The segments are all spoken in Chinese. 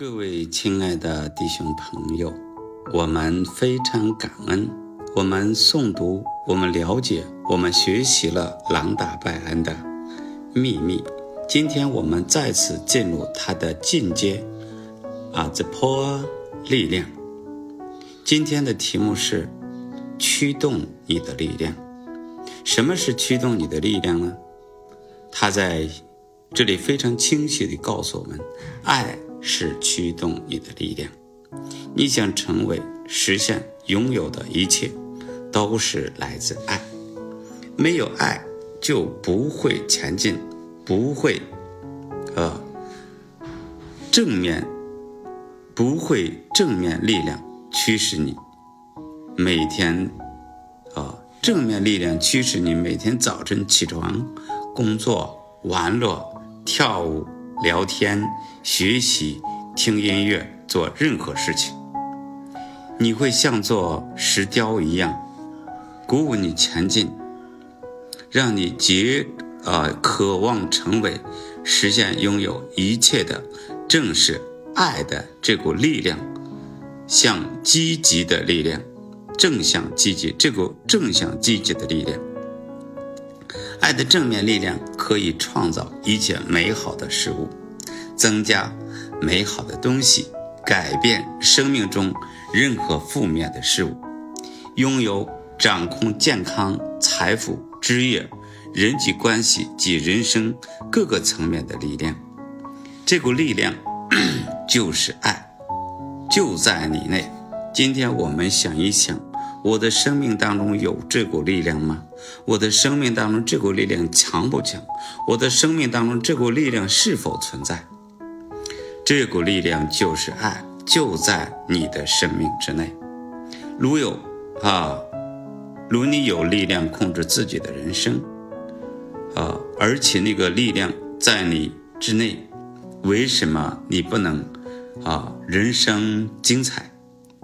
各位亲爱的弟兄朋友，我们非常感恩，我们诵读，我们了解，我们学习了狼打拜恩的秘密。今天我们再次进入它的进阶，啊，the power 力量。今天的题目是驱动你的力量。什么是驱动你的力量呢？他在这里非常清晰地告诉我们：爱。是驱动你的力量。你想成为、实现、拥有的一切，都是来自爱。没有爱，就不会前进，不会，呃，正面，不会正面力量驱使你每天，啊，正面力量驱使你每天早晨起床、工作、玩乐、跳舞。聊天、学习、听音乐、做任何事情，你会像做石雕一样，鼓舞你前进，让你结啊渴望成为、实现、拥有一切的，正是爱的这股力量，向积极的力量，正向积极这股正向积极的力量。爱的正面力量可以创造一切美好的事物，增加美好的东西，改变生命中任何负面的事物，拥有掌控健康、财富、职业、人际关系及人生各个层面的力量。这股力量 就是爱，就在你内。今天我们想一想。我的生命当中有这股力量吗？我的生命当中这股力量强不强？我的生命当中这股力量是否存在？这股力量就是爱，就在你的生命之内。如有啊，如你有力量控制自己的人生啊，而且那个力量在你之内，为什么你不能啊？人生精彩。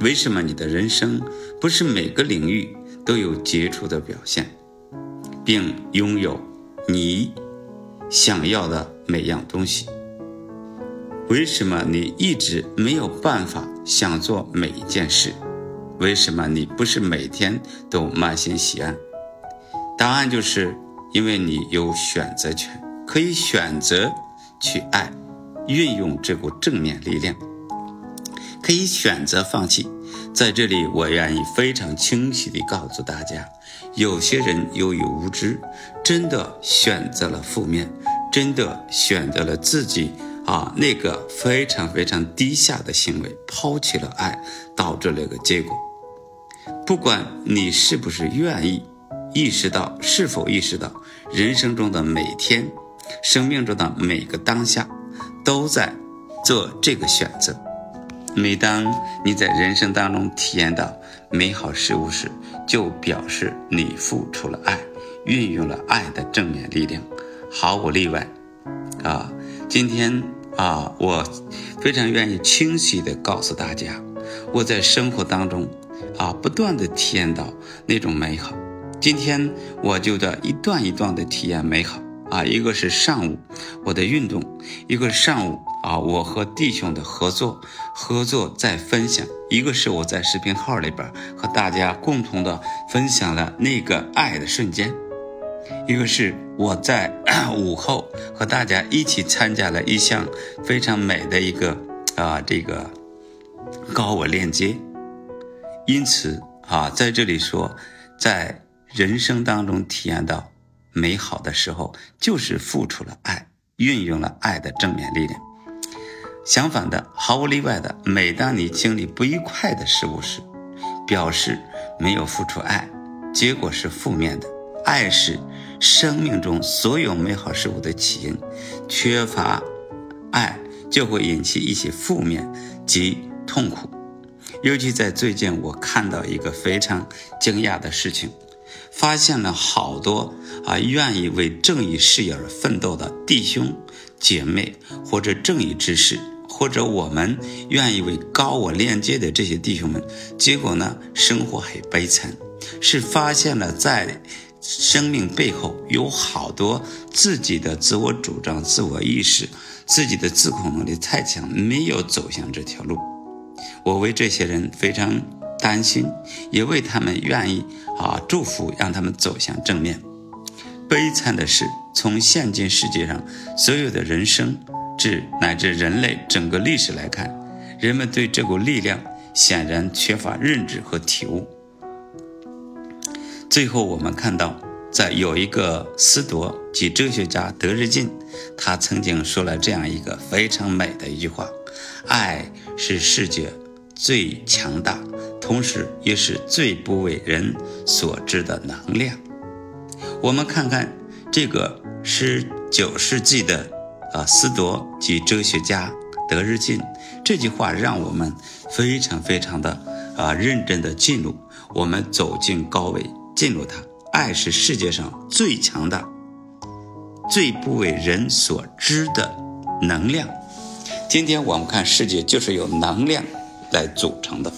为什么你的人生不是每个领域都有杰出的表现，并拥有你想要的每样东西？为什么你一直没有办法想做每一件事？为什么你不是每天都满心喜爱？答案就是因为你有选择权，可以选择去爱，运用这股正面力量。可以选择放弃，在这里，我愿意非常清晰地告诉大家：有些人由于无知，真的选择了负面，真的选择了自己啊那个非常非常低下的行为，抛弃了爱，导致了一个结果。不管你是不是愿意意识到，是否意识到，人生中的每天，生命中的每个当下，都在做这个选择。每当你在人生当中体验到美好事物时，就表示你付出了爱，运用了爱的正面力量，毫无例外。啊，今天啊，我非常愿意清晰地告诉大家，我在生活当中啊，不断地体验到那种美好。今天我就在一段一段地体验美好。啊，一个是上午我的运动，一个是上午啊我和弟兄的合作，合作在分享，一个是我在视频号里边和大家共同的分享了那个爱的瞬间，一个是我在 午后和大家一起参加了一项非常美的一个啊这个高我链接，因此啊在这里说，在人生当中体验到。美好的时候，就是付出了爱，运用了爱的正面力量。相反的，毫无例外的，每当你经历不愉快的事物时，表示没有付出爱，结果是负面的。爱是生命中所有美好事物的起因，缺乏爱就会引起一些负面及痛苦。尤其在最近，我看到一个非常惊讶的事情。发现了好多啊，愿意为正义事业而奋斗的弟兄姐妹，或者正义之士，或者我们愿意为高我链接的这些弟兄们，结果呢，生活很悲惨。是发现了在生命背后有好多自己的自我主张、自我意识，自己的自控能力太强，没有走向这条路。我为这些人非常担心，也为他们愿意啊祝福，让他们走向正面。悲惨的是，从现今世界上所有的人生至乃至人类整个历史来看，人们对这股力量显然缺乏认知和体悟。最后，我们看到，在有一个思铎及哲学家德日进，他曾经说了这样一个非常美的一句话：“爱是世界最强大，同时也是最不为人所知的能量。”我们看看这个十九世纪的啊思铎及哲学家德日进这句话，让我们非常非常的啊认真的进入，我们走进高位，进入它。爱是世界上最强大、最不为人所知的能量。今天我们看世界就是由能量来组成的。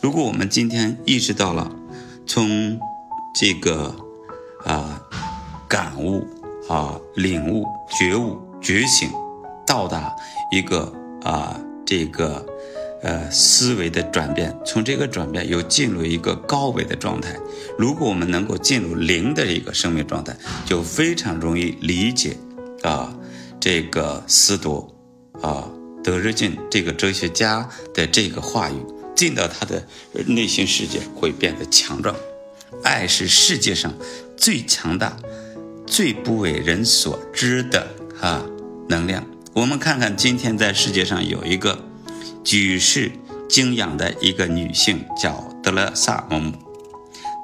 如果我们今天意识到了从这个。啊，感悟啊，领悟、觉悟、觉醒，到达一个啊，这个呃思维的转变，从这个转变又进入一个高维的状态。如果我们能够进入零的一个生命状态，就非常容易理解啊，这个思铎啊，德日进这个哲学家的这个话语，进到他的内心世界，会变得强壮。爱是世界上。最强大、最不为人所知的啊能量。我们看看今天在世界上有一个举世敬仰的一个女性，叫德勒萨姆姆。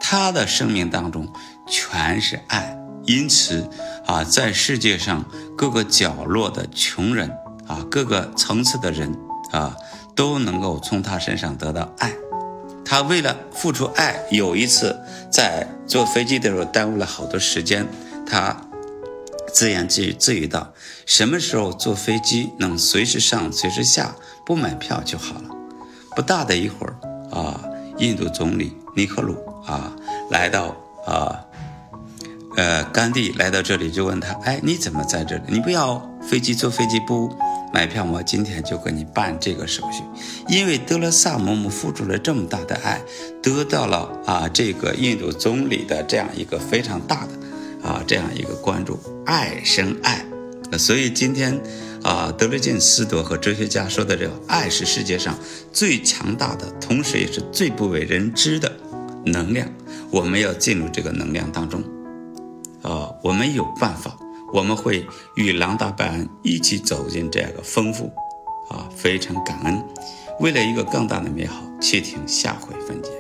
她的生命当中全是爱，因此啊，在世界上各个角落的穷人啊，各个层次的人啊，都能够从他身上得到爱。他为了付出爱，有一次在坐飞机的时候耽误了好多时间。他自言自语自语道：“什么时候坐飞机能随时上随时下，不买票就好了。”不大的一会儿啊，印度总理尼赫鲁啊来到啊，呃，甘地来到这里就问他：“哎，你怎么在这里？你不要飞机坐飞机不？”买票，我今天就给你办这个手续。因为德勒萨姆姆付出了这么大的爱，得到了啊这个印度总理的这样一个非常大的啊这样一个关注，爱生爱。所以今天啊，德勒金斯多和哲学家说的这个爱是世界上最强大的，同时也是最不为人知的能量。我们要进入这个能量当中，啊，我们有办法。我们会与郎大拜恩一起走进这个丰富，啊，非常感恩。为了一个更大的美好，且听下回分解。